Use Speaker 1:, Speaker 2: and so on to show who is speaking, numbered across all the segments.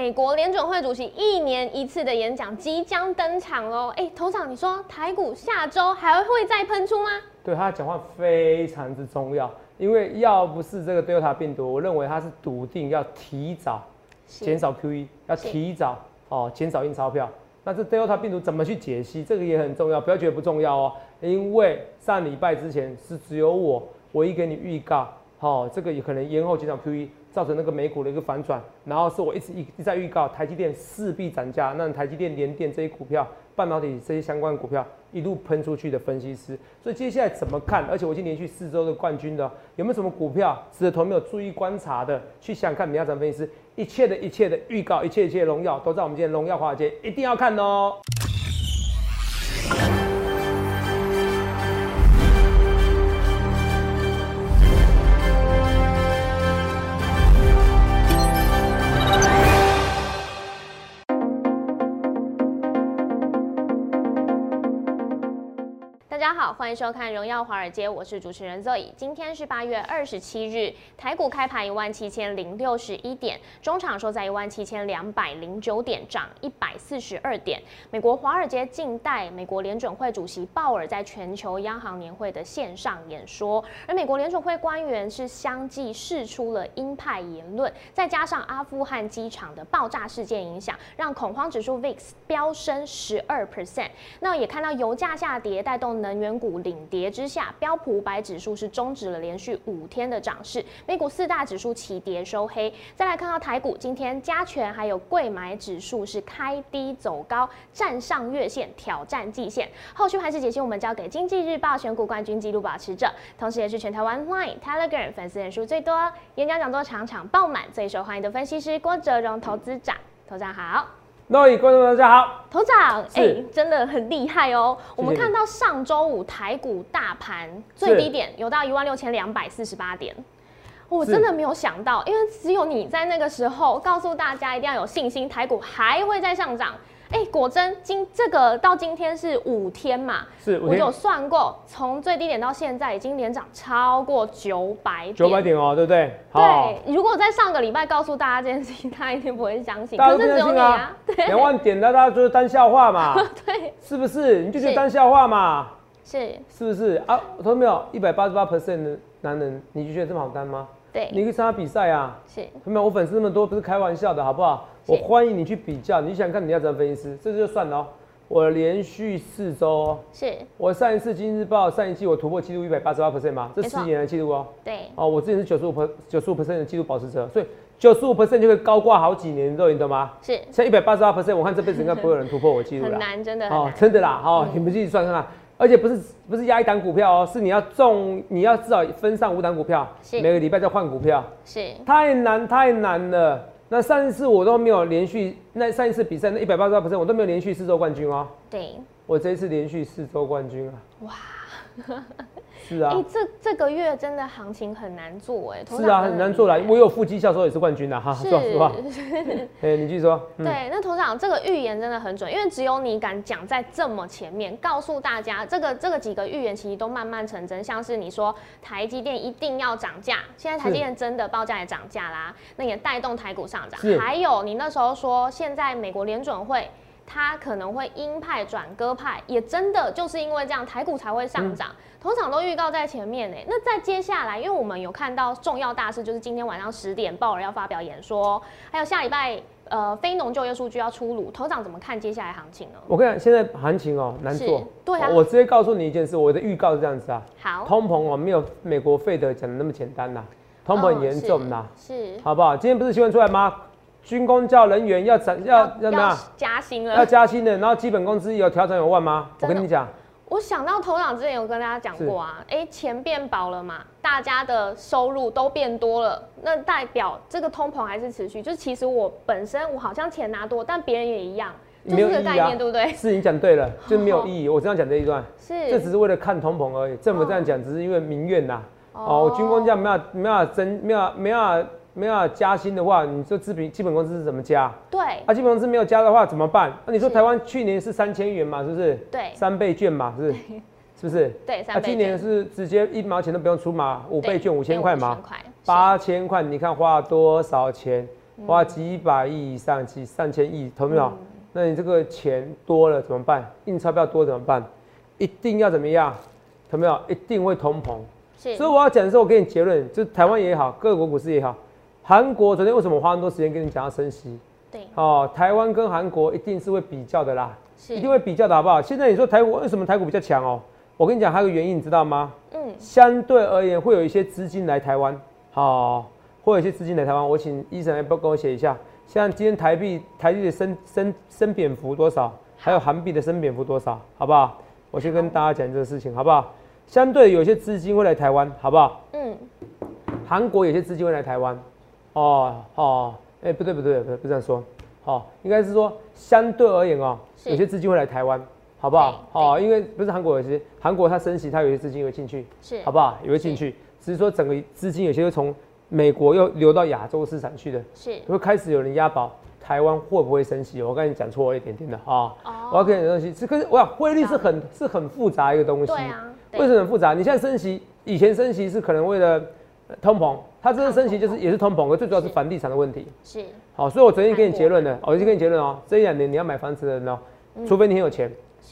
Speaker 1: 美国联准会主席一年一次的演讲即将登场喽！哎，头场，你说台股下周还会再喷出吗？
Speaker 2: 对他讲话非常之重要，因为要不是这个 Delta 病毒，我认为他是笃定要提早减少 QE，要提早哦减少印钞票。那这 Delta 病毒怎么去解析？这个也很重要，不要觉得不重要哦。因为上礼拜之前是只有我，我一给你预告，好，这个也可能延后减少 QE。造成那个美股的一个反转，然后是我一直一一再预告台积电势必涨价，那台积电、联电这些股票、半导体这些相关股票一路喷出去的分析师，所以接下来怎么看？而且我已经连续四周的冠军的，有没有什么股票值得投没有注意观察的？去想看，你要怎么分析师一切的一切的预告，一切一切荣耀都在我们今天荣耀华尔街，一定要看哦。
Speaker 1: 大家好欢迎收看《荣耀华尔街》，我是主持人 Zoe。今天是八月二十七日，台股开盘一万七千零六十一点，中场收在一万七千两百零九点，涨一百四十二点。美国华尔街近代，美国联准会主席鲍尔在全球央行年会的线上演说，而美国联准会官员是相继释出了鹰派言论，再加上阿富汗机场的爆炸事件影响，让恐慌指数 VIX 飙升十二 percent。那也看到油价下跌，带动能源股。领跌之下，标普五百指数是终止了连续五天的涨势，美股四大指数齐跌收黑。再来看到台股，今天加权还有贵买指数是开低走高，站上月线挑战季线。后续盘势解析，我们交给经济日报选股冠军纪录保持者，同时也是全台湾 Line、Telegram 粉丝人数最多、演讲讲座场场爆满、最受欢迎的分析师郭哲荣投资长，投长好。
Speaker 2: 各位观众大家好，
Speaker 1: 头长，哎，真的很厉害哦。我们看到上周五台股大盘最低点有到一万六千两百四十八点，我真的没有想到，因为只有你在那个时候告诉大家一定要有信心，台股还会再上涨。哎，果真今这个到今天是五天嘛？
Speaker 2: 是，
Speaker 1: 我有算过，从最低点到现在已经连涨超过九百点。
Speaker 2: 九百点哦，对不对？
Speaker 1: 对。如果在上个礼拜告诉大家这件事情，他一定不会相信。可是只有你啊！
Speaker 2: 两万点的大家就是当笑话嘛？
Speaker 1: 对。
Speaker 2: 是不是？你就觉得当笑话嘛？
Speaker 1: 是。
Speaker 2: 是不是啊？我说没有，一百八十八 percent 的男人，你就觉得这么好单吗？
Speaker 1: 对。
Speaker 2: 你可以参加比赛啊。
Speaker 1: 是。
Speaker 2: 没有，我粉丝那么多，不是开玩笑的，好不好？我欢迎你去比较，你想看你要怎么分析师，这就算了哦。我连续四周，
Speaker 1: 是
Speaker 2: 我上一次《今日报》上一季我突破记录一百八十八 percent 嘛，这十年的记录哦。
Speaker 1: 对。
Speaker 2: 哦，我之前是九十五 per 九十五 percent 的记录保持者，所以九十五 percent 就会高挂好几年，都你懂吗？
Speaker 1: 是。
Speaker 2: 像一百八十八 percent，我看这辈子应该不会有人突破我记录了。
Speaker 1: 很难，真的。哦，
Speaker 2: 真的啦，好，你们自己算算看。而且不是不是压一档股票哦，是你要中，你要至少分上五档股票，每个礼拜再换股票。
Speaker 1: 是。
Speaker 2: 太难太难了。那上一次我都没有连续，那上一次比赛那一百八十八 percent 我都没有连续四周冠军哦。
Speaker 1: 对，
Speaker 2: 我这一次连续四周冠军啊。哇。是啊，
Speaker 1: 哎，这这个月真的行情很难做哎。
Speaker 2: 是啊，很难做啦。我有副绩效时候也是冠军的哈，说实话。哎，你继续说。
Speaker 1: 对，那头长这个预言真的很准，因为只有你敢讲在这么前面，告诉大家这个这个几个预言其实都慢慢成真。像是你说台积电一定要涨价，现在台积电真的报价也涨价啦，那也带动台股上涨。还有你那时候说现在美国联准会。它可能会鹰派转鸽派，也真的就是因为这样，台股才会上涨。通常都预告在前面呢。那在接下来，因为我们有看到重要大事，就是今天晚上十点鲍尔要发表演说，还有下礼拜呃非农就业数据要出炉。头长怎么看接下来行情呢？
Speaker 2: 我跟你讲，现在行情哦难做。
Speaker 1: 对啊。
Speaker 2: 我直接告诉你一件事，我的预告是这样子啊。
Speaker 1: 好。
Speaker 2: 通膨哦没有美国费德讲的那么简单呐，通膨很严重呐。
Speaker 1: 是。
Speaker 2: 好不好？今天不是新闻出来吗？军工教人员要涨要要怎么？
Speaker 1: 加薪了，
Speaker 2: 要加薪的，然后基本工资有调整有万吗？我跟你讲，
Speaker 1: 我想到头长之前有跟大家讲过啊，哎，钱变薄了嘛，大家的收入都变多了，那代表这个通膨还是持续。就是其实我本身我好像钱拿多，但别人也一样，就这个概念，对不对？
Speaker 2: 是你讲对了，就没有 意义。我这样讲这一段，
Speaker 1: 是
Speaker 2: 这只是为了看通膨而已。政府这样讲只是因为民怨呐。哦，军工价没有没有增没有没有。没有加薪的话，你说基本基本工资是怎么加？
Speaker 1: 对，
Speaker 2: 啊，基本工资没有加的话怎么办？那你说台湾去年是三千元嘛，是不是？
Speaker 1: 对，
Speaker 2: 三倍券嘛，是，是不是？
Speaker 1: 对，三倍。
Speaker 2: 今年是直接一毛钱都不用出嘛，五倍券五千块嘛，八千块，你看花了多少钱？花几百亿以上，几上千亿，懂没有？那你这个钱多了怎么办？印钞票多怎么办？一定要怎么样？懂没有？一定会通膨。
Speaker 1: 是，
Speaker 2: 所以我要讲的时候，我给你结论，就台湾也好，各国股市也好，韩国昨天为什么花很多时间跟你讲要升息？
Speaker 1: 对，
Speaker 2: 哦，台湾跟韩国一定是会比较的啦，
Speaker 1: 是
Speaker 2: 一定会比较的好不好？现在你说台股为什么台股比较强哦？我跟你讲，还有个原因，你知道吗？
Speaker 1: 嗯，
Speaker 2: 相对而言，会有一些资金来台湾，好、会有一些资金来台湾。我请医生来帮我写一下，像今天台币台币的升升升贬幅多少，还有韩币的升贬幅多少，好不好？我先跟大家讲这个事情，好不好？相对有些资金会来台湾，好不好？
Speaker 1: 嗯，
Speaker 2: 韩国有些资金会来台湾，哦哦，哎、不对不对不对，不是这样说，哦，应该是说相对而言哦，有些资金会来台湾，好不好？
Speaker 1: 好
Speaker 2: 哦，因为不是韩国有些韩国它升息，它有些资金会进去，
Speaker 1: 是，
Speaker 2: 好不好？也会进去，只是说整个资金有些会从美国又流到亚洲市场去的，
Speaker 1: 是，
Speaker 2: 会开始有人押宝台湾会不会升息？我刚才你讲错了一点点的啊，
Speaker 1: 哦
Speaker 2: 我要跟你讲东西，是可是我想汇率是很是很复杂一个东西，
Speaker 1: 对啊，对
Speaker 2: 为什么很复杂？你现在升息，以前升息是可能为了呃通膨，它这次升息就是也是通膨，可最主要是
Speaker 1: 是
Speaker 2: 房地产的问题。
Speaker 1: 是，
Speaker 2: 好，所以我昨天给你结论了，我就给你结论哦，这一两年你要买房子的人哦，除非你很有钱，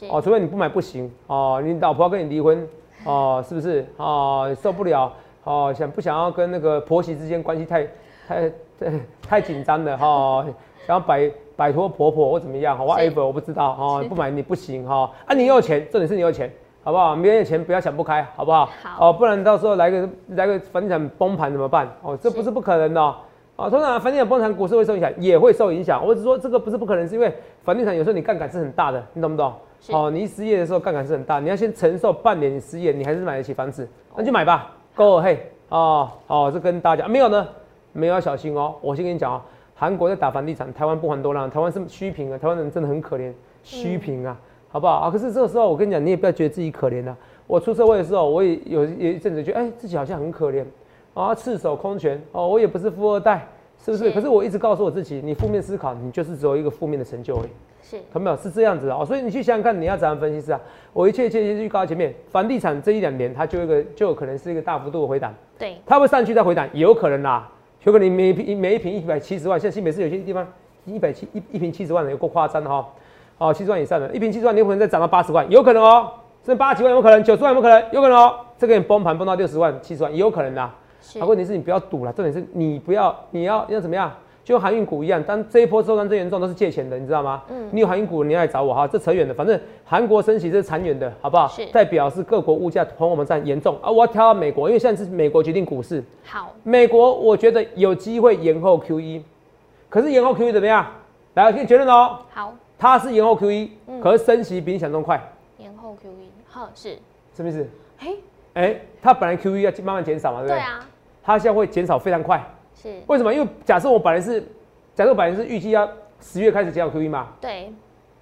Speaker 2: 哦，除非你不买不行哦，你老婆要跟你离婚哦，是不是哦？受不了哦，想不想要跟那个婆媳之间关系太太太太紧张了哈、哦？想要摆摆脱婆婆或怎么样哈？whatever 我不知道哦，不买你不行哈、啊，你有钱，重点是你有钱。好不好？没有钱不要想不开，好不好？
Speaker 1: 好
Speaker 2: 哦，不然到时候来个来个房地产崩盘怎么办？哦，这不
Speaker 1: 是
Speaker 2: 是不可能的哦。啊，通常房地产崩盘，股市会受影响，也会受影响。我只是说这个不是不可能，是因为房地产有时候你杠杆是很大的，你懂不懂？
Speaker 1: 是
Speaker 2: 哦，你一失业的时候杠杆是很大，你要先承受半年你失业，你还是买得起房子，那就买吧。Go ahead 哦哦，这跟大家讲，没有呢，没有要小心哦。我先跟你讲哦，韩国在打房地产，台湾不还多让，台湾是虚平啊，台湾人真的很可怜，虚平啊，好不好啊？可是这个时候我跟你讲，你也不要觉得自己可怜啊。我出社会的时候，我也有有一阵子觉得，哎、自己好像很可怜啊，赤手空拳哦，我也不是富二代，是不是？
Speaker 1: 是
Speaker 2: 可是我一直告诉我自己，你负面思考，你就是只有一个负面的成就而已。
Speaker 1: 是，
Speaker 2: 看到没有？是这样子的哦，所以你去想想看，你要怎样分析是啊？我一切一切一切预告在前面，房地产这一两年它就一个就有可能是一个大幅度的回档，
Speaker 1: 对，
Speaker 2: 它会上去再回档，也有可能啦。有可能每一平每一平一百七十万，现在新北市有些地方一百七一一平七十万的有够夸张的哈、哦，七十万以上的，一瓶七十万，你有可能再涨到八十万，有可能哦，甚至八十几万有没有可能？九十万有没有可能？有可能哦，这个你崩盘崩到六十万、七十万也有可能啦。
Speaker 1: 是
Speaker 2: 啊，，问题是你不要赌了，重点是你不要，你要要怎么样？就跟航运股一样，当这一波受伤最严重，都是借钱的，你知道吗？
Speaker 1: 嗯
Speaker 2: 你有航运股，你要来找我哈，这扯远了。反正韩国升息这是长远的，好不好？
Speaker 1: 是
Speaker 2: 代表是各国物价通货膨胀严重啊。我要挑到美国，因为现在是美国决定股市，
Speaker 1: 好，
Speaker 2: 美国我觉得有机会延后 QE，可是延后 QE 怎么样？来，我先结论哦，
Speaker 1: 好，
Speaker 2: 它是延后 QE，、
Speaker 1: 嗯
Speaker 2: 可是升息比你想中快，
Speaker 1: 延后 QE，呵，是，
Speaker 2: 什么意思？
Speaker 1: 嘿，
Speaker 2: 哎、它本来 QE 要慢慢减少嘛，对不对？
Speaker 1: 对啊，
Speaker 2: 它现在会减少非常快。
Speaker 1: 是，
Speaker 2: 为什么？因为假设我本来是，假设我本来是预计要十月开始减少 QE 嘛，
Speaker 1: 对，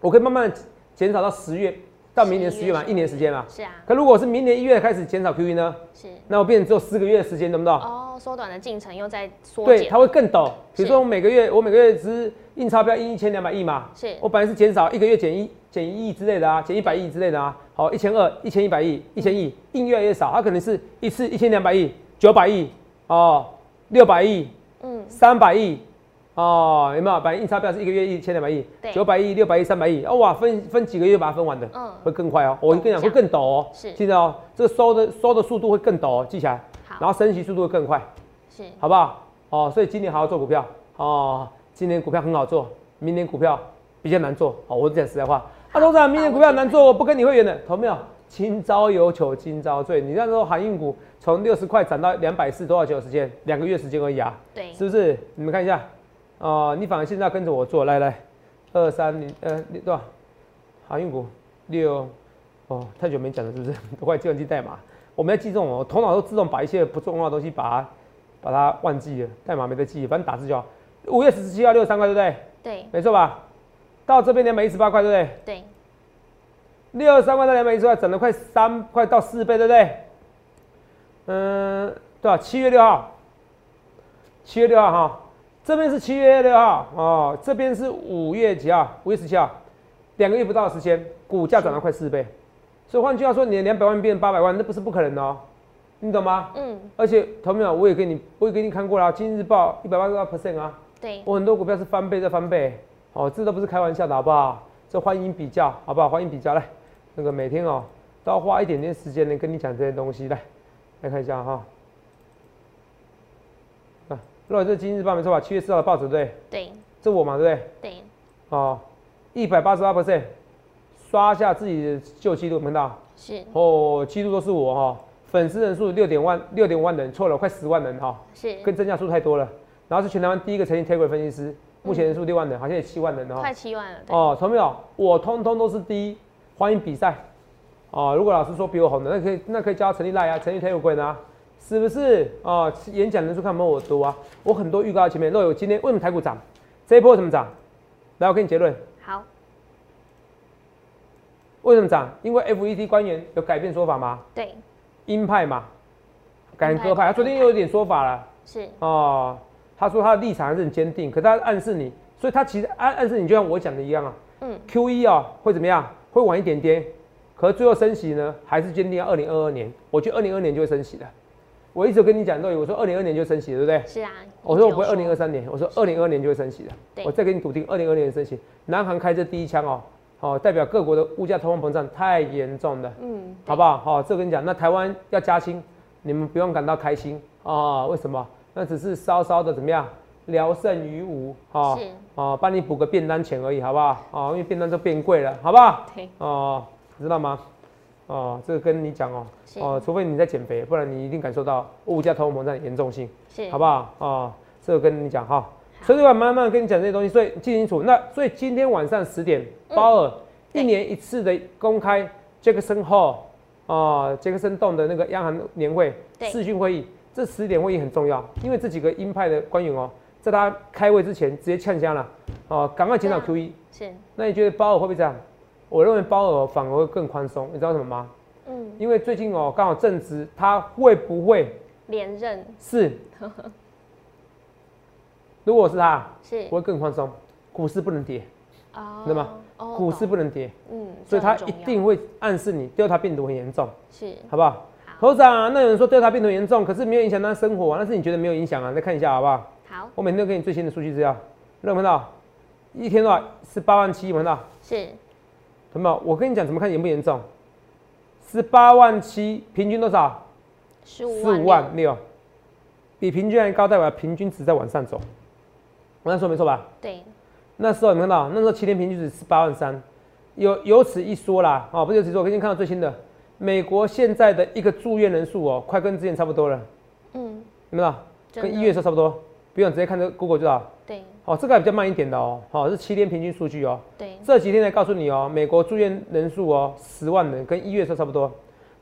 Speaker 2: 我可以慢慢地减少到十月，到明年十月嘛，一年时间嘛。
Speaker 1: 是啊，
Speaker 2: 可如果是明年一月开始减少 QE 呢，
Speaker 1: 是，
Speaker 2: 那我变成只有四个月的时间，懂不懂？
Speaker 1: 哦，缩短的进程又在缩
Speaker 2: 对，
Speaker 1: 减。
Speaker 2: 它，会更陡。比如
Speaker 1: 是
Speaker 2: 说我每个月，我每个月只印钞票印一千两百亿嘛，
Speaker 1: 是，
Speaker 2: 我本来是减少一个月减一减一亿之类的啊，减一百亿之类的啊，好，一千二、一千一百亿、一千亿，印越来越少，它可能是一次一千两百亿、九百亿哦、六百亿、
Speaker 1: 嗯，
Speaker 2: 三百亿哦，有没有？本来印钞票是一个月一千两百亿
Speaker 1: 对，
Speaker 2: 九百亿、六百亿、三百亿，哦哇，分分几个月把它分完的，
Speaker 1: 嗯
Speaker 2: 会更快哦。我跟你讲，会更陡哦，
Speaker 1: 是
Speaker 2: 记得哦，这个收的收的速度会更陡哦，记起来，然
Speaker 1: 好，
Speaker 2: 后升息速度会更快，
Speaker 1: 是，
Speaker 2: 好不好？哦，所以今年好好做股票哦，今年股票很好做，明年股票比较难做哦。我讲实在话，啊，董事长，明年股票难做，我不跟你会员的，投没有？今朝有酒今朝醉，你那时候航运股从六十块涨到两百四，多少久的时间？两个月时间而已啊。
Speaker 1: 对，
Speaker 2: 是不是？你们看一下，哦、你反而现在跟着我做，来来，二三零呃六多少？航运股六，哦，太久没讲了，是不是？都快计算机代码，我们要记这种哦，头脑都自动把一些不重要的东西把它把它忘记了，代码没得记，反正打字就好。五月十七号六十三块，对不对？
Speaker 1: 对，
Speaker 2: 没错吧？到这边两百一十八块，对不对？
Speaker 1: 对，
Speaker 2: 六十三块到两百一十块，涨了快三块到四倍，对不对？嗯，对吧？七月六号，七月六号哈，这边是七月六号哦，这边是五月几号？五月十七号，两个月不到的时间，股价涨了快四倍。所以换句话说，你的两百万变八百万，那不是不可能的哦，你懂吗？
Speaker 1: 嗯，
Speaker 2: 而且投没有，我也给你，我也给你看过了，《今日报》一百八十八 percent 啊，
Speaker 1: 对，
Speaker 2: 我很多股票是翻倍再翻倍，哦，这都不是开玩笑的好不好？这欢迎比较，好不好？欢迎比较，来，那个每天哦都要花一点点时间来，跟你讲这些东西，来，来看一下哈。啊，若这今日报没错吧？七月四号的报纸对，
Speaker 1: 对，
Speaker 2: 这我嘛对不对？
Speaker 1: 对，
Speaker 2: 哦，一百八十八 percent，刷下自己的旧记录，看到？
Speaker 1: 是，
Speaker 2: 哦，记录都是我哈，粉丝人数六点万六点万人，错了，快十万人哈，
Speaker 1: 是，
Speaker 2: 跟增加数太多了。然后是全台湾第一个成立 Telegram 分析师，目前人数六万人，好像也七万人哈，
Speaker 1: 快七万了。
Speaker 2: 哦，同没有？我通通都是第一，欢迎比赛。哦，如果老师说比我红的，那可以那可以叫他成立赖啊，成立 Telegram 啊，是不是？哦，演讲人数看没有我多啊，我很多预告在前面。若有今天为什么台股涨？这一波为什么涨？来，我给你结论。
Speaker 1: 好。
Speaker 2: 为什么涨？因为 FED 官员有改变说法吗？
Speaker 1: 对。
Speaker 2: 鹰派嘛，改成鸽派。他昨天又有点说法了。
Speaker 1: 是。
Speaker 2: 哦。他说他的立场还是很坚定，可他暗示你，所以他其实暗暗示你，就像我讲的一样啊。嗯。Q E 啊会怎么样？会晚一点点，可是最后升息呢，还是坚定要二零二二年。我觉得二零二年就会升息的。我一直跟你讲对，我说二零二年就升息，对不对？
Speaker 1: 是啊。
Speaker 2: 我说我不会二零二三年，我说二零二年就会升息的。我再给你笃定，二零二年升息。南韩开这第一枪哦，好，代表各国的物价通货膨胀太严重了。嗯。好不好？好，这跟你讲，那台湾要加薪，你们不用感到开心啊？为什么？那只是稍稍的怎么样，聊胜于无，哈，哦，帮你补个便当钱而已，好不好？啊，因为便当都变贵了，好不好？哦，知道吗？哦，这个跟你讲哦，哦，除非你在减肥，不然你一定感受到物价通货膨胀的严重性，是，好不好？哦，这个跟你讲哈，所以我慢慢跟你讲这些东西，所以记清楚。那所以今天晚上十点，鲍尔一年一次的公开杰克森 Hall 啊，杰克森洞的那个央行年会视讯会议。这十点会议很重要，因为这几个鹰派的官员哦，在他开会之前直接呛香了，哦，赶快减少 QE。是。那你觉得鲍尔会不会这样？我认为包尔反而会更宽松，你知道什么吗？嗯。因为最近哦，刚好正值，他会不会
Speaker 1: 连任？
Speaker 2: 是。如果是他，
Speaker 1: 是，
Speaker 2: 会更宽松，股市不能跌，知道吗？股市不能跌，嗯，所以他一定会暗示你，调查病毒很严重，
Speaker 1: 是，
Speaker 2: 好不好？头长，那有人说调查病毒严重，可是没有影响他生活，那是你觉得没有影响啊？再看一下好不好？
Speaker 1: 好，
Speaker 2: 我每天都给你最新的数据资料，有看到？一天的话是八万七，看到？
Speaker 1: 是，
Speaker 2: 有没有？我跟你讲怎么看严不严重？十八万七，平均多少？
Speaker 1: 十五万六，
Speaker 2: 比平均还高，代表平均值在往上走。我那时候没错吧？
Speaker 1: 对。
Speaker 2: 那时候你看到，那时候七天平均值十八万三，有有此一说啦。哦，不是有此说，我给你看到最新的。美国现在的一个住院人数哦，快跟之前差不多了。嗯，有没有？跟一月时候差不多。不用直接看这个 Google 就好。
Speaker 1: 对。
Speaker 2: 哦，这个还比较慢一点的哦。好，是七天平均数据哦。
Speaker 1: 对。
Speaker 2: 这几天才告诉你哦，美国住院人数哦，十万人，跟一月时候差不多。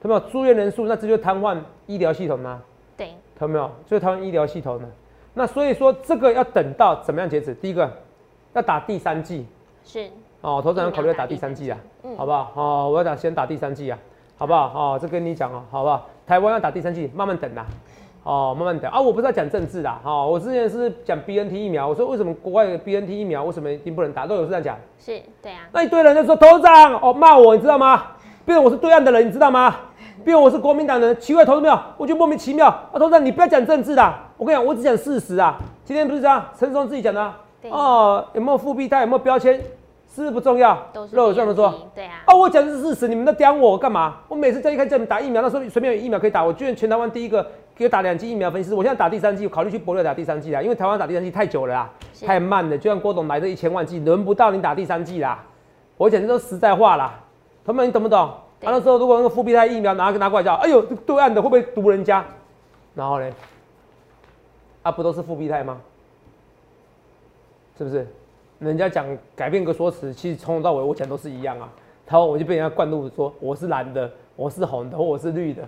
Speaker 2: 有没有住院人数？那这就瘫痪医疗系统呢？
Speaker 1: 对。
Speaker 2: 看到没有？就是瘫痪医疗系统呢。那所以说这个要等到怎么样截止？第一个要打第三剂。
Speaker 1: 是。
Speaker 2: 哦，头长要考虑要打第三剂啊，嗯好不好？哦，我要打先打第三剂啊。好不好？哦，这跟你讲哦，好不好？台湾要打第三剂，慢慢等啦，哦，慢慢等啊！我不是在讲政治啦，哈，我之前是讲 B N T 疫苗，我说为什么国外的 B N T 疫苗为什么一定不能打？都有是这样讲，
Speaker 1: 是对啊。
Speaker 2: 那一堆人就说头长哦骂我，你知道吗？变成我是对岸的人，你知道吗？变成我是国民党人，奇怪，投资没有？我就莫名其妙啊！头长，你不要讲政治啦，我跟你讲，我只讲事实啊。今天不是这样，陈松自己讲的，哦，有没有复辟？他有没有标签？是不重要，
Speaker 1: 肉
Speaker 2: 这么说，
Speaker 1: 对啊。
Speaker 2: 哦，我讲的是事实，你们都刁我干嘛？我每次叫一开叫你们打疫苗，那时候随便有疫苗可以打，我居然全台湾第一个给我打两剂疫苗分析师。我现在打第三剂，考虑去博略打第三剂啦，因为台湾打第三剂太久了啦，太慢了。就像郭董来这一千万剂，轮不到你打第三剂啦。我讲这都实在话啦，朋友们，你懂不懂？完了之后，如果那个复必泰疫苗拿拿过来叫，哎呦，对岸的会不会毒人家？然后呢？啊，不都是复必泰吗？是不是？人家讲改变个说辞，其实从头到尾我讲都是一样啊。然后我就被人家灌入说我是蓝的，我是红的，或我是绿的，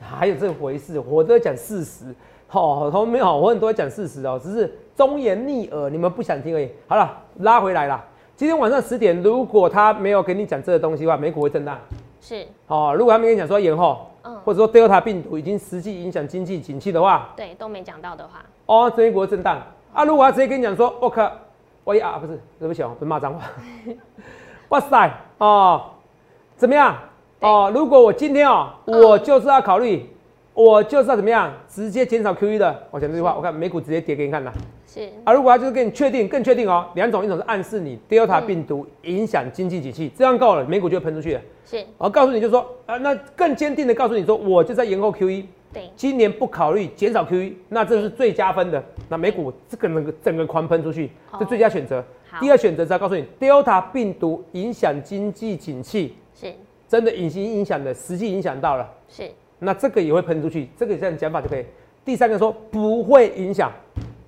Speaker 2: 还有这回事？我都在讲事实。好，他们没有，我很多在讲事实哦，只是忠言逆耳，你们不想听而已。好了，拉回来了。今天晚上十点，如果他没有给你讲这个东西的话，美股会震荡。
Speaker 1: 是。
Speaker 2: 哦，如果他没跟你讲说延后，嗯，或者说 Delta 病毒已经实际影响经济景气的话，
Speaker 1: 对，都没讲到的话，
Speaker 2: 哦，美股震荡啊。如果他直接跟你讲说，我靠。我啊，不是，对不起哦，不是骂脏话。哇塞，哦，怎么样？哦，如果我今天哦，我就是要考虑，我就是要怎么样，直接减少 QE 的。我讲这句话，我看美股直接跌给你看了。
Speaker 1: 是。
Speaker 2: 啊，如果他就是给你确定更确定哦，两种，一种是暗示你 Delta 病毒影响经济景气，这样够了，美股就会喷出去了。
Speaker 1: 是，
Speaker 2: 我告诉你就说啊，那更坚定的告诉你说，我就在延后 QE，
Speaker 1: 对，
Speaker 2: 今年不考虑减少 QE，那这是最加分的。那美股这个能够整个狂喷出去，这最佳选择。第二选择是要告诉你，Delta 病毒影响经济景气，
Speaker 1: 是，
Speaker 2: 真的隐形影响的，实际影响到了，
Speaker 1: 是。
Speaker 2: 那这个也会喷出去，这个这样讲法就可以。第三个说不会影响，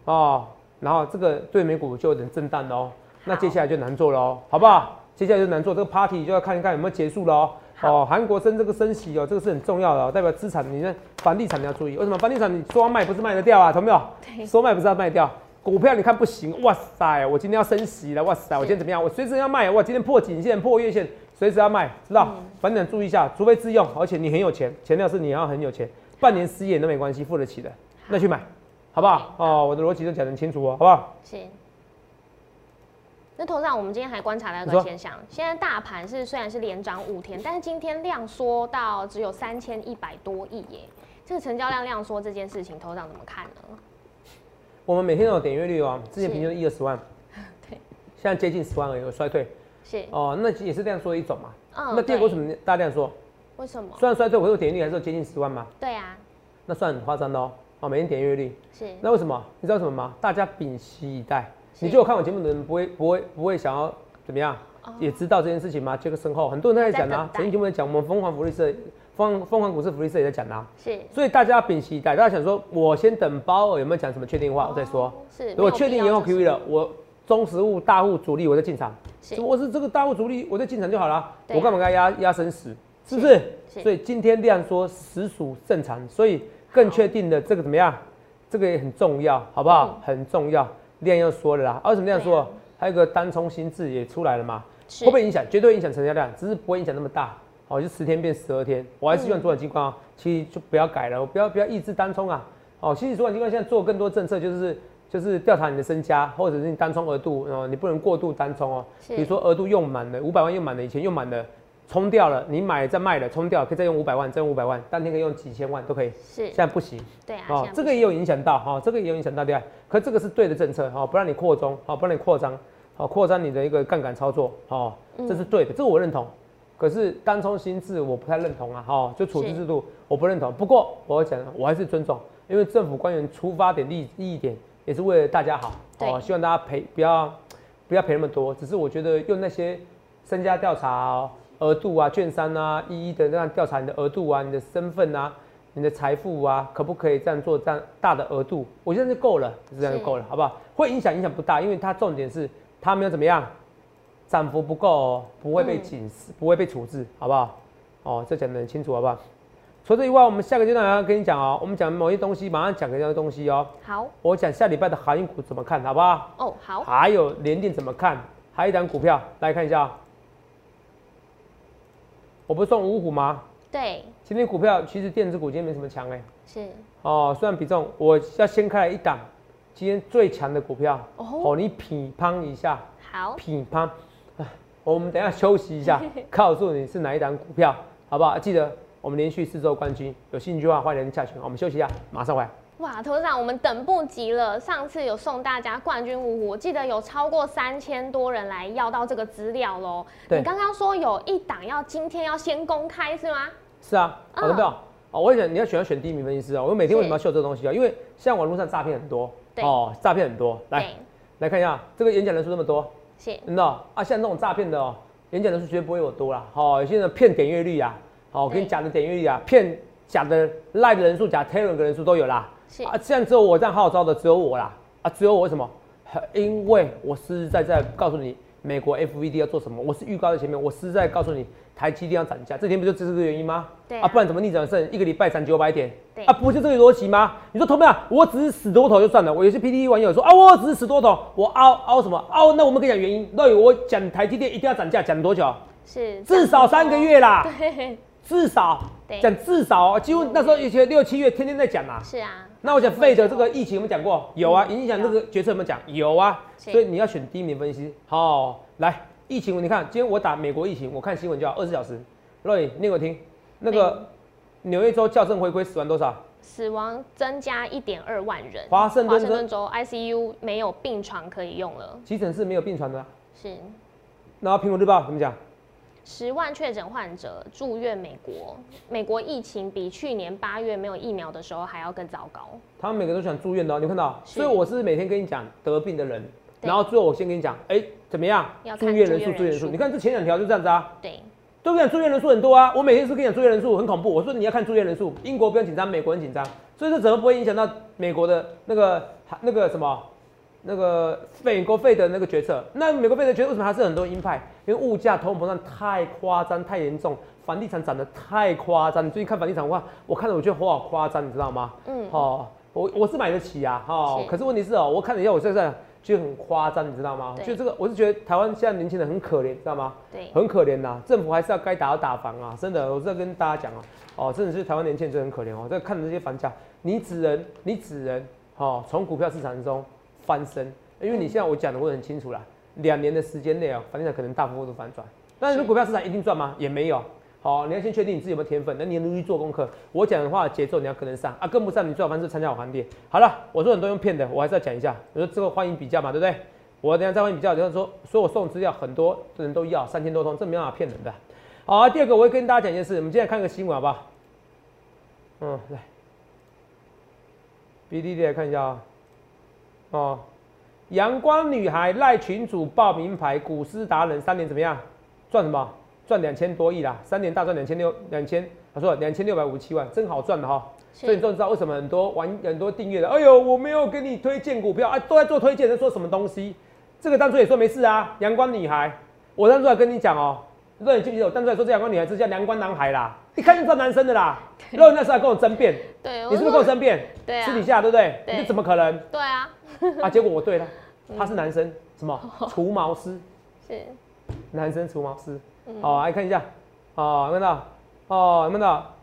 Speaker 2: 哦，然后这个对美股就有点震荡了哦。那接下来就难做了哦，好不好？接下来就难做，这个 party 就要看一看有没有结束了哦。哦，韩国升这个升息哦，这个是很重要的哦，代表资产，你看房地产你要注意，为什么房地产你说卖不是卖得掉啊？懂没有？说卖不是要卖掉，股票你看不行，哇塞，我今天要升息了，哇塞，我今天怎么样？我随时要卖，哇，今天破颈线破月线。随时要卖，知道？反正注意一下，除非自用，而且你很有钱，前提是你要很有钱，半年失业都没关系，付得起的，那去买，好不好？哦，我的逻辑都讲得很清楚哦，好不好？
Speaker 1: 行。那头上我们今天还观察了一个现象，现在大盘是虽然是连涨五天，但是今天量缩到只有三千一百多亿耶，这个成交量量缩这件事情，头上怎么看呢？
Speaker 2: 我们每天都有点阅率哦，之前平均一二十万，
Speaker 1: 对，
Speaker 2: 现在接近十万而已，有衰退。哦，那也是这样说一种嘛。嗯。那第二个为什么大家这样说？
Speaker 1: 为什么？
Speaker 2: 虽然衰退，我有点阅率还是接近十万吗？
Speaker 1: 对啊。
Speaker 2: 那算很夸张的哦。哦，每天点阅率。
Speaker 1: 是。
Speaker 2: 那为什么？你知道什么吗？大家屏息以待。你就有看我节目的人不会不会不会想要怎么样？也知道这件事情吗？杰克身后很多人在讲啊，前几节目在讲，我们疯狂福利社、疯疯狂股市福利社也在讲啊。
Speaker 1: 是。
Speaker 2: 所以大家屏息以待，大家想说，我先等包尔有没有讲什么确定话，我再说。
Speaker 1: 是。
Speaker 2: 如果确定延后 QE 了，我中实物大户主力我在进场。我是这个大户主力，我在进场就好了。我干嘛给他压压生死？是不是？所以今天量说实属正常，所以更确定的这个怎么样？这个也很重要，好不好？很重要，量要说了啦。为什么量说？还有个单冲心智也出来了嘛？会不会影响？绝对影响成交量，只是不会影响那么大。哦，就十天变十二天，我还是希望主管机关啊，其实就不要改了，我不要不要抑制单冲啊。哦，其实主管机关现在做更多政策就是。就是调查你的身家，或者是你单冲额度哦，你不能过度单冲哦。比如说额度用满了，五百万用满了，以前用满了，冲掉了，你买再卖了，冲掉可以再用五百万，再用五百万，当天可以用几千万都可以。
Speaker 1: 是，现
Speaker 2: 在不行。
Speaker 1: 对啊。哦，
Speaker 2: 这个也有影响到哈，这个也有影响到对吧？可这个是对的政策哈，不让你扩充，好不让你扩张，好扩张你的一个杠杆操作，哦，这是对的，这个我认同。可是单冲心智我不太认同啊，哈，就处置制度我不认同。不过我讲我还是尊重，因为政府官员出发点利利益点。也是为了大家好，哦，希望大家赔不要不要赔那么多。只是我觉得用那些身家调查额度啊、券商啊，一一的这样调查你的额度啊、你的身份啊、你的财富啊，可不可以这样做这样大的额度？我觉得就够了，这样就够了，好不好？会影响影响不大，因为它重点是它没有怎么样，涨幅不够，不会被警示，不会被处置，好不好？哦，这讲得很清楚，好不好？除此以外，我们下个阶段要跟你讲哦，我们讲某些东西，马上讲个这样的东西哦。
Speaker 1: 好，
Speaker 2: 我讲下礼拜的航运股怎么看好不好？
Speaker 1: 哦，好。
Speaker 2: 还有联电怎么看？还有一档股票，来看一下。我不是送五虎吗？
Speaker 1: 对。
Speaker 2: 今天股票其实电子股今天没什么强哎。
Speaker 1: 是。
Speaker 2: 哦，虽然比重，我要先开一档今天最强的股票。哦。你品乓一下。
Speaker 1: 好。
Speaker 2: 品乓。我们等下休息一下，告诉你是哪一档股票，好不好？记得。我们连续四周冠军，有兴趣的话欢迎下群。我们休息一下，马上回来。
Speaker 1: 哇，董事长，我们等不及了。上次有送大家冠军五虎，我记得有超过三千多人来要到这个资料喽。你刚刚说有一档要今天要先公开是吗？
Speaker 2: 是啊，好的没有？哦，我想你要选要选第一名分析师啊。我每天为什么要秀这个东西啊？因为现在网络上诈骗很多，哦，诈骗很多。来，来看一下这个演讲人数那么多，
Speaker 1: 是，
Speaker 2: 真的啊。现在那种诈骗的哦，演讲人数绝对不会我多啦。好，有些人骗点阅率啊。好，我跟你讲的点阅率啊，骗假的赖的人数，假 Telegram 的人数都有啦。是啊，现在只有我这样号召的，只有我啦。啊，只有我为什么？因为我实实在在告诉你，美国 FVD 要做什么，我是预告在前面，我实在告诉你，台积电要涨价，这天不就这是个原因吗？
Speaker 1: 对
Speaker 2: 啊，不然怎么逆转胜？一个礼拜涨九百点？对啊，不就这个逻辑吗？你说同没有？我只是死多头就算了。我有些 PPT 网友说啊，我只是死多头，我凹凹什么凹？那我们跟你讲原因。那我讲台积电一定要涨价，讲多久？
Speaker 1: 是
Speaker 2: 至少三个月啦。
Speaker 1: 对。
Speaker 2: 至少讲至少，几乎那时候一些六七月天天在讲嘛。
Speaker 1: 是啊。
Speaker 2: 那我讲费的这个疫情有没有讲过？有啊，影响这个决策有没有讲？有啊。所以你要选第一名分析。好，来疫情，你看今天我打美国疫情，我看新闻就要二十小时。念给我听，那个纽约州校正回归死亡多少？
Speaker 1: 死亡增加一点二万人。
Speaker 2: 华盛顿州
Speaker 1: 州 ICU 没有病床可以用了。
Speaker 2: 急诊室没有病床的。
Speaker 1: 是。
Speaker 2: 然后苹果日报怎么讲？
Speaker 1: 十万确诊患者住院美国，美国疫情比去年八月没有疫苗的时候还要更糟糕。
Speaker 2: 他们每个都想住院的，你看到？所以我是每天跟你讲得病的人，然后最后我先跟你讲，哎，怎么样？住院人数，住院人数。你看这前两条就这样子啊。
Speaker 1: 对。
Speaker 2: 都跟你讲住院人数很多啊，我每天是跟你讲住院人数很恐怖。我说你要看住院人数，英国不用紧张，美国很紧张，所以这怎么不会影响到美国的那个那个什么那个美国费的那个决策？那美国费的决策为什么还是很多鹰派？因为物价通膨胀太夸张、太严重，房地产涨得太夸张。你最近看房地产话，我看了我觉得好夸张，你知道吗？嗯，好，我我是买得起啊，哈，可是问题是哦，我看了一下，我现在。就很夸张，你知道吗？就这个，我是觉得台湾现在年轻人很可怜，知道吗？
Speaker 1: 对，
Speaker 2: 很可怜呐。政府还是要该打要打房啊，真的，我在跟大家讲啊，哦，真的是台湾年轻人真的很可怜哦。在看着这些房价，你只能，你只能，哦，从股票市场中翻身，因为你现在我讲的我很清楚了，两年的时间内啊，房地产可能大幅度反转，但是股票市场一定赚吗？也没有。好，你要先确定你自己有没有天分，那你努力做功课。我讲的话节奏你要跟得上啊，跟不上你最好方式参加我行列。好了，我说很多用骗的，我还是要讲一下。我说这个欢迎比较嘛，对不对？我等下再欢迎比较，就是说说我送资料，很多人都要三千多通，这没办法骗人的。好，第二个我会跟大家讲一件事，我们今天看个新闻好不好？嗯，来，B D D 来看一下啊。哦，阳光女孩赖群主报名牌，股市达人三年怎么样？赚什么？赚两千多亿啦，三年大赚两千六两千，他说两千六百五十七万，真好赚的哈。所以你就知道为什么很多玩很多订阅的，哎呦，我没有给你推荐股票啊，都在做推荐，在说什么东西？这个当初也说没事啊，阳光女孩，我当初还跟你讲哦，若你记不记得我当初还说这两个女孩子叫阳光男孩啦，一看就知道男生的啦。若你那时候还跟我争辩，
Speaker 1: 对，
Speaker 2: 你是不是跟我争辩？
Speaker 1: 对，
Speaker 2: 私底下对不对？你怎么可能？
Speaker 1: 对啊，
Speaker 2: 啊，结果我对了，他是男生，什么除毛师？
Speaker 1: 是，
Speaker 2: 男生除毛师。好，来看一下。哦，看到哦，有看到？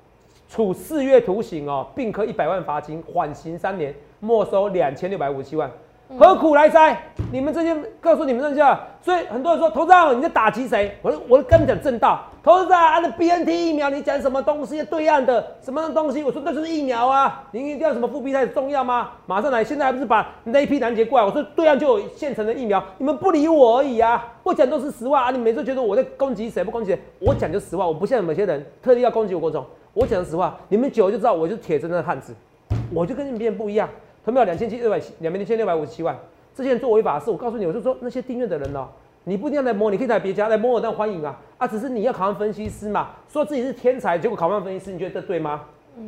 Speaker 2: 处四月徒刑哦，并科一百万罚金，缓刑三年，没收两千六百五十七万。何苦来哉？你们这些告诉你们这些，所以很多人说，投资长你在打击谁？我说我跟你讲正道，投资长按的 B N T 疫苗，你讲什么东西？对岸的什么东西？我说那就是疫苗啊，你一定要什么复必泰重要吗？马上来，现在还不是把那一批拦截过来？我说对岸就有现成的疫苗，你们不理我而已啊！我讲都是实话啊！你每次觉得我在攻击谁不攻击谁？我讲就实话，我不像某些人特地要攻击我国种。我讲实话，你们久了就知道，我就是铁铮铮的汉子，我就跟你们别人不一样。他们有两千七六百两千六百五十七万，这些人做违法事，我告诉你，我就说那些订阅的人哦，你不一定要来摸，你可以来别家来摸我，但欢迎啊啊！只是你要考上分析师嘛，说自己是天才，结果考上分析师，你觉得这对吗？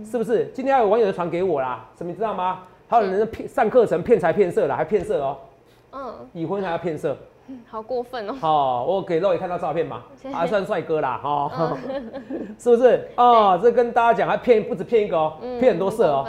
Speaker 2: 是不是？今天还有网友传给我啦，什么你知道吗？还有人骗上课程骗财骗色的，还骗色哦。嗯。已婚还要骗色，
Speaker 1: 好过分哦。
Speaker 2: 好，我给肉也看到照片嘛，还算帅哥啦，哈，是不是？哦，这跟大家讲，还骗不止骗一个哦，骗很多色哦。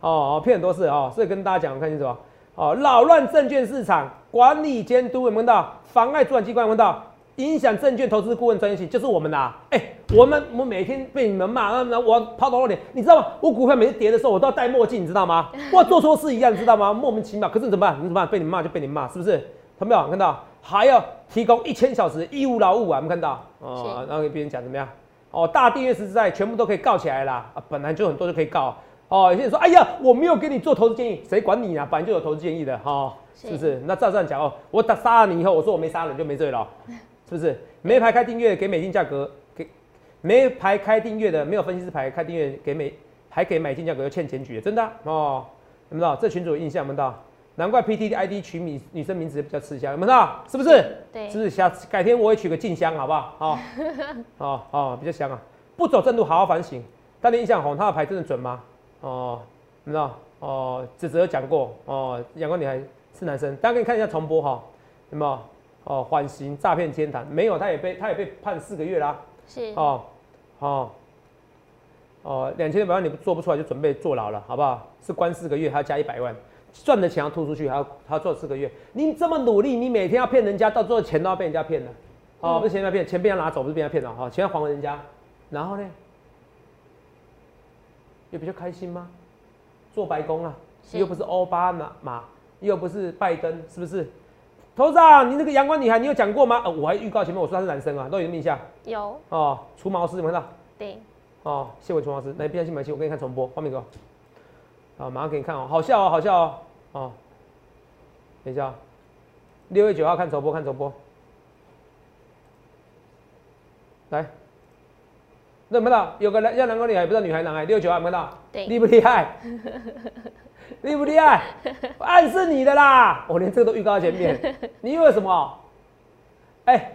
Speaker 2: 哦哦骗很多事哦，所以跟大家讲，看清楚哦。哦，扰乱证券市场管理监督有没有到？妨碍主管机关有没有到？影响证券投资顾问专业性，就是我们的。哎，我们我们每天被你们骂，那那我抛多少年？你知道吗？我股票每次跌的时候，我都要戴墨镜，你知道吗？我做错事一样，知道吗？莫名其妙。可是怎么办？你怎么办？被你骂就被你骂，是不是？看没有？看到？还要提供一千小时义务劳务啊？我们看到？哦，然后给别人讲怎么样？哦，大订阅实在全部都可以告起来啦。啊，本来就很多就可以告。哦，有些人说，哎呀，我没有给你做投资建议，谁管你啊？本来就有投资建议的，哈，是不是？那照这样讲哦，我打杀了你以后，我说我没杀人就没罪了，是不是？没牌开订阅给美金价格，给没牌开订阅的没有分析师牌开订阅给美还给买进价格又欠检举，真的哦？有没有？这群主有印象没到？难怪 P T D I D 取女女生名字比较吃香，有没有？是不是？
Speaker 1: 对，
Speaker 2: 是不是？下次改天我也取个静香，好不好？好，哦哦，比较香啊！不走正路，好好反省。但你印象红，他的牌真的准吗？哦，你知道哦，子子有讲过哦，阳光女孩是男生，大家可以看一下重播哈，有没有？哦，缓刑诈骗天堂没有，他也被他也被判四个月啦。
Speaker 1: 是
Speaker 2: 哦，哦，哦，两千六百万你做不出来就准备坐牢了，好不好？是关四个月，还要加一百万，赚的钱要吐出去，还要还要做四个月。你这么努力，你每天要骗人家，到最后钱都要被人家骗了。哦，不是钱被骗，钱被人家拿走，不是被人家骗了哈，钱要还给人家，然后呢？又比较开心吗？做白宫啊，又不是奥巴马，又不是拜登，是不是？头长，你那个阳光女孩，你有讲过吗？呃，我还预告前面我说她是男生啊，都有印象。
Speaker 1: 有
Speaker 2: 哦，除毛师有没有看到？
Speaker 1: 对，
Speaker 2: 哦，谢伟除毛师，来，不相信买去，我给你看重播，画面给我。好，马上给你看哦，好笑哦，好笑哦，哦，等一下，六月九号看重播，看重播，来，认不到？有个人要男高女孩，不知道女孩男孩，六九号有没有到？
Speaker 1: 对，
Speaker 2: 厉不厉害？厉不厉害？暗示你的啦，我连这个都预告在前面，你以为什么？哎。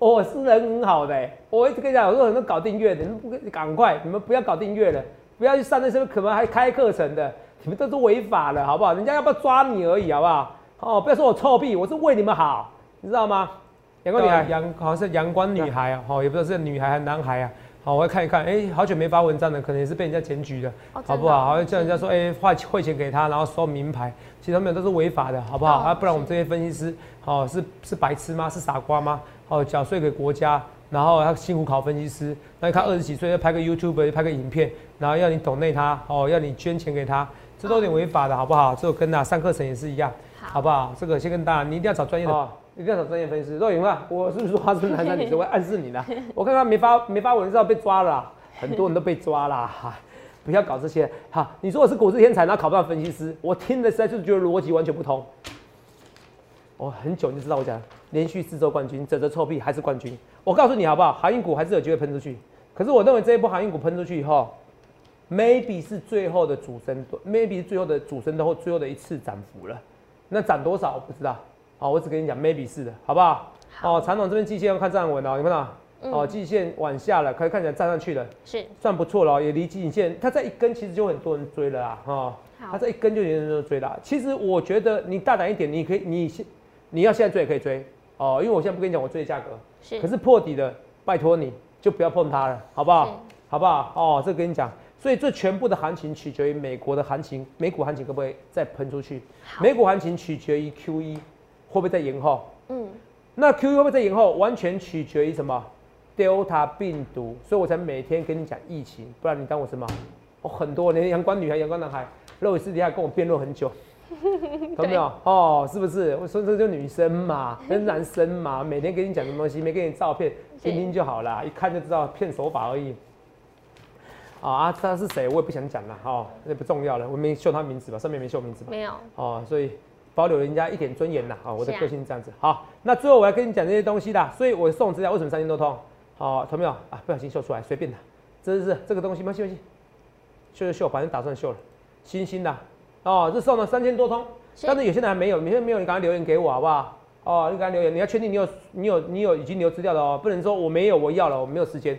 Speaker 2: 我是人很好的，我一直跟你讲，我说很多搞订阅的，你们不赶快，你们不要搞订阅了，不要去上那些可能还开课程的，你们都是违法的，好不好？人家要不要抓你而已，好不好？哦，不要说我臭屁，我是为你们好，你知道吗？阳光女孩，阳好像是阳光女孩啊，哦，也不知道是女孩还是男孩啊。好，我要看一看，哎，好久没发文章了，可能也是被人家检举的，好不好？好叫人家说，哎，汇汇钱给他，然后收名牌，其实他们都是违法的，好不好？啊，不然我们这些分析师，哦，是是白痴吗？是傻瓜吗？哦，缴税给国家，然后他辛苦考分析师，那他二十几岁要拍个 YouTube，拍个影片，然后要你懂内他，哦，要你捐钱给他，这都有点违法的，好不好？这个跟那上课程也是一样，好不好？这个先跟大家，你一定要找专业的，一定要找专业分析师。若颖啊，我是不是说他是男生女生？会暗示你呢，我看他没发没发文，知道被抓了，很多人都被抓了，哈，不要搞这些。哈，你说我是股市天才，然后考不到分析师，我听的实在是觉得逻辑完全不通。我很久就知道我讲。连续四周冠军，褶褶臭屁还是冠军。我告诉你好不好？航运股还是有机会喷出去。可是我认为这一波航运股喷出去以后，maybe 是最后的主升，maybe 是最后的主升段或最后的一次涨幅了。那涨多少我不知道。好，我只跟你讲 maybe 是的，好不好？哦，长总这边季线要看站稳哦，你看到？哦，季线往下了，可以看起来站上去了，
Speaker 1: 是
Speaker 2: 算不错了，也离季线，它在一根其实就很多人追了啊，哈，它在一根就有人追了。其实我觉得你大胆一点，你可以，你现你要现在追也可以追。哦，因为我现在不跟你讲我追的价格，
Speaker 1: 是，
Speaker 2: 可是破底的，拜托你就不要碰它了，好不好？好不好？哦，这跟你讲，所以这全部的行情取决于美国的行情，美股行情可不可以再喷出去？美股行情取决于 Q E 会不会再延后？嗯，那 Q E 会不会再延后？完全取决于什么？Delta 病毒，所以我才每天跟你讲疫情，不然你当我什么？我很多连阳光女孩、阳光男孩，肉伟私底下跟我辩论很久。懂没有？哦，是不是？我说这就女生嘛，跟男生嘛，每天跟你讲什么东西，没给你照片，听听就好啦，一看就知道骗手法而已。啊，他是谁？我也不想讲了，哈，那不重要了，我没秀他名字吧，上面没秀名字吧？
Speaker 1: 没有。
Speaker 2: 哦，所以保留人家一点尊严呐，啊，我的个性这样子。好，那最后我要跟你讲这些东西啦，所以我送资料，为什么三千多通？好，懂没有？啊，不小心秀出来，随便的，这是这个东西吗？秀秀秀就秀，反正打算秀了，新新的。哦，这送了三千多通，但是有些人还没有，有些没有，你赶快留言给我好不好？哦，你赶快留言，你要确定你有，你有，你有已经留资料的哦，不能说我没有，我要了，我没有时间。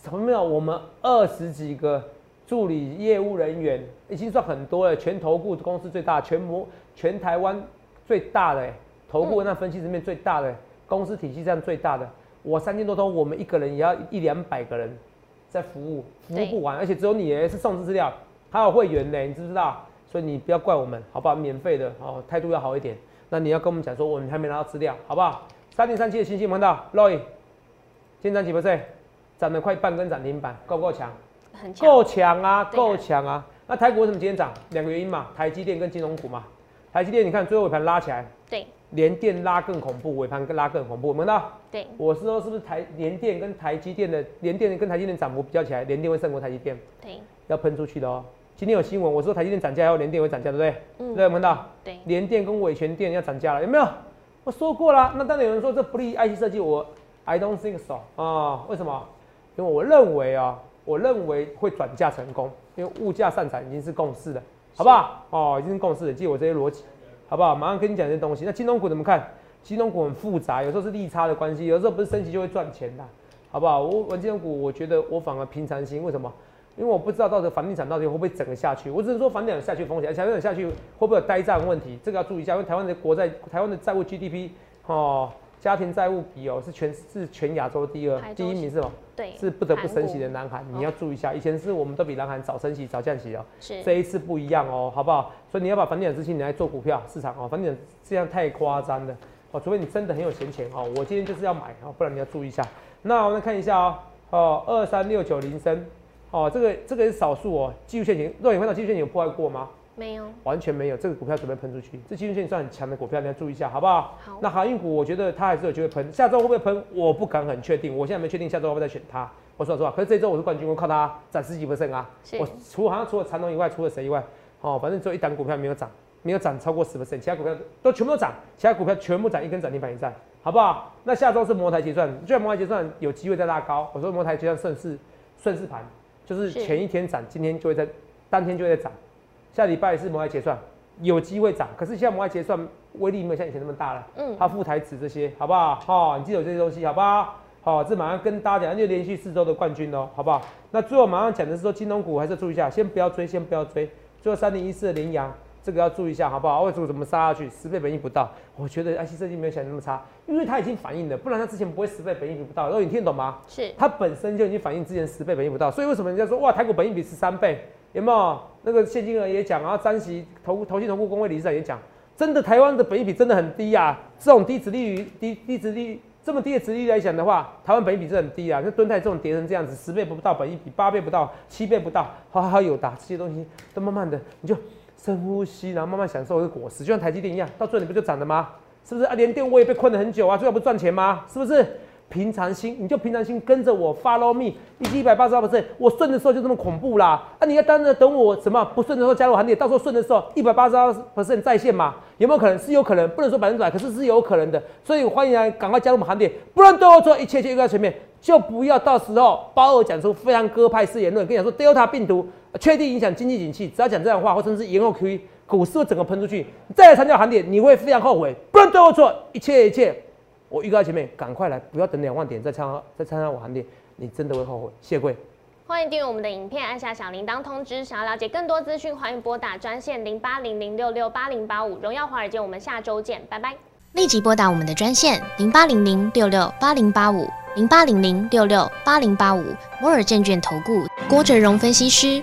Speaker 2: 什么没有？我们二十几个助理业务人员已经算很多了，全投顾公司最大，全模全台湾最大的投顾那分析里面最大的公司体系上最大的，我三千多通，我们一个人也要一两百个人在服务，服务不完，而且只有你是送资料，还有会员呢，你知不知道？所以你不要怪我们，好不好？免费的哦，态度要好一点。那你要跟我们讲说，我们还没拿到资料，好不好？三点三七的星星，看到，Roy，今天涨几百岁？涨了快半根涨停板，够不够强？
Speaker 1: 很
Speaker 2: 强，够强啊，够强啊。那台股为什么今天涨？两个原因嘛，台积电跟金融股嘛。台积电你看最后尾盘拉起来，
Speaker 1: 对，
Speaker 2: 连电拉更恐怖，尾盘更拉更恐怖，看到？
Speaker 1: 对，
Speaker 2: 我是说是不是台连电跟台积电的连电跟台积电涨幅比较起来，连电会胜过台积电？
Speaker 1: 对，
Speaker 2: 要喷出去的哦。今天有新闻，我说台积电涨价，然后联电会涨价，对不对？嗯，对，有看到？
Speaker 1: 对，
Speaker 2: 联电跟伟全电要涨价了，有没有？我说过了。那当然有人说这不利 IC 设计，我 I don't think so 啊？为什么？因为我认为啊，我认为会转嫁成功，因为物价上涨已经是共识了，好不好？哦，已经是共识了，记我这些逻辑，好不好？马上跟你讲这些东西。那金融股怎么看？金融股很复杂，有时候是利差的关系，有时候不是升级就会赚钱的，好不好？我玩金融股，我觉得我反而平常心，为什么？因为我不知道到时候房地产到底会不会整个下去，我只是说房地产下去风险，房地产下去会不会有呆账问题，这个要注意一下。因为台湾的国债，台湾的债务 GDP 哦，家庭债务比哦是全是全亚洲第二，第一名是吗？
Speaker 1: 对，
Speaker 2: 是不得不升息的南韩，你要注意一下。以前是我们都比南韩早升息早降息哦，
Speaker 1: 是
Speaker 2: 这一次不一样哦，好不好？所以你要把房地产资金你来做股票市场哦，房地产这样太夸张了哦，除非你真的很有闲钱哦，我今天就是要买哦，不然你要注意一下。那我们看一下哦，哦二三六九零升。哦，这个这个是少数哦，技术线型，肉眼看到技术线型有破坏过吗？
Speaker 1: 没有，
Speaker 2: 完全没有。这个股票准备喷出去，这技术线算很强的股票，你要注意一下，好不好？
Speaker 1: 好。
Speaker 2: 那航运股，我觉得它还是有机会喷，下周会不会喷？我不敢很确定，我现在没确定下周会不会再选它，我说实话，可是这周我是冠军，我靠它涨十几 percent 啊。我除好像除了长隆以外，除了谁以外，哦，反正只有一档股票没有涨，没有涨超过十 percent，其他股票都全部都涨，其他股票全部涨一根涨停板以上，好不好？那下周是摩台结算，虽然摩台结算有机会再拉高。我说摩台结算顺势顺势盘，就是前一天涨，今天就会在当天就会在涨。下礼拜是摩埃结算，有机会涨，可是现在摩埃结算威力没有像以前那么大了。嗯，它副台词这些，好不好？哈，你记得这些东西，好不好？好，这马上跟大家讲，就连续四周的冠军哦，好不好？那最后马上讲的是说，金融股还是要注意一下，先不要追，先不要追。最后三零一四的羚羊，这个要注意一下，好不好？为什么怎么杀下去？十倍本益不到，我觉得 IC 设计没有想那么差，因为它已经反映了，不然它之前不会十倍本益比不到。然后你听懂吗？
Speaker 3: 是，
Speaker 2: 它本身就已经反映之前十倍本益不到，所以为什么人家说哇，台股本益比十三倍？有没有？那个现金额也讲，然后张席投投信投顾工会理事长也讲，真的台湾的本益比真的很低啊，这种低值利率、低低值利率。这么低的值率来讲的话，台湾本益比是很低啊。像敦泰这种跌成这样子，十倍不到本益比，八倍不到，七倍不到，好好有打这些东西都慢慢的，你就深呼吸，然后慢慢享受这个果实，就像台积电一样，到最后你不就涨了吗？是不是啊？连电我也被困了很久啊，最后不赚钱吗？是不是？平常心，你就平常心跟着我，follow me，以及一百八十二 percent，我顺的时候就这么恐怖啦。啊，你要当着等我什么不顺的时候加入行列，到时候顺的时候一百八十二 percent 在线嘛？有没有可能？是有可能，不能说百分之百，可是是有可能的。所以欢迎来赶快加入我们行列，不然对我做一切就在前面，就不要到时候包尔讲出非常鸽派式言论，跟你讲说 Delta 病毒确定影响经济景气，只要讲这样的话，或者是延后 QE，股市会整个喷出去，再来参加行列，你会非常后悔。不然对我做一切一切。我预告前面，赶快来，不要等两万点再参再参加我行列，你真的会后悔。谢贵，
Speaker 3: 欢迎订阅我们的影片，按下小铃铛通知。想要了解更多资讯，欢迎拨打专线零八零零六六八零八五。荣耀华尔街，我们下周见，拜拜。立即拨打我们的专线零八零零六六八零八五零八零零六六八零八五摩尔证券投顾郭哲荣分析师。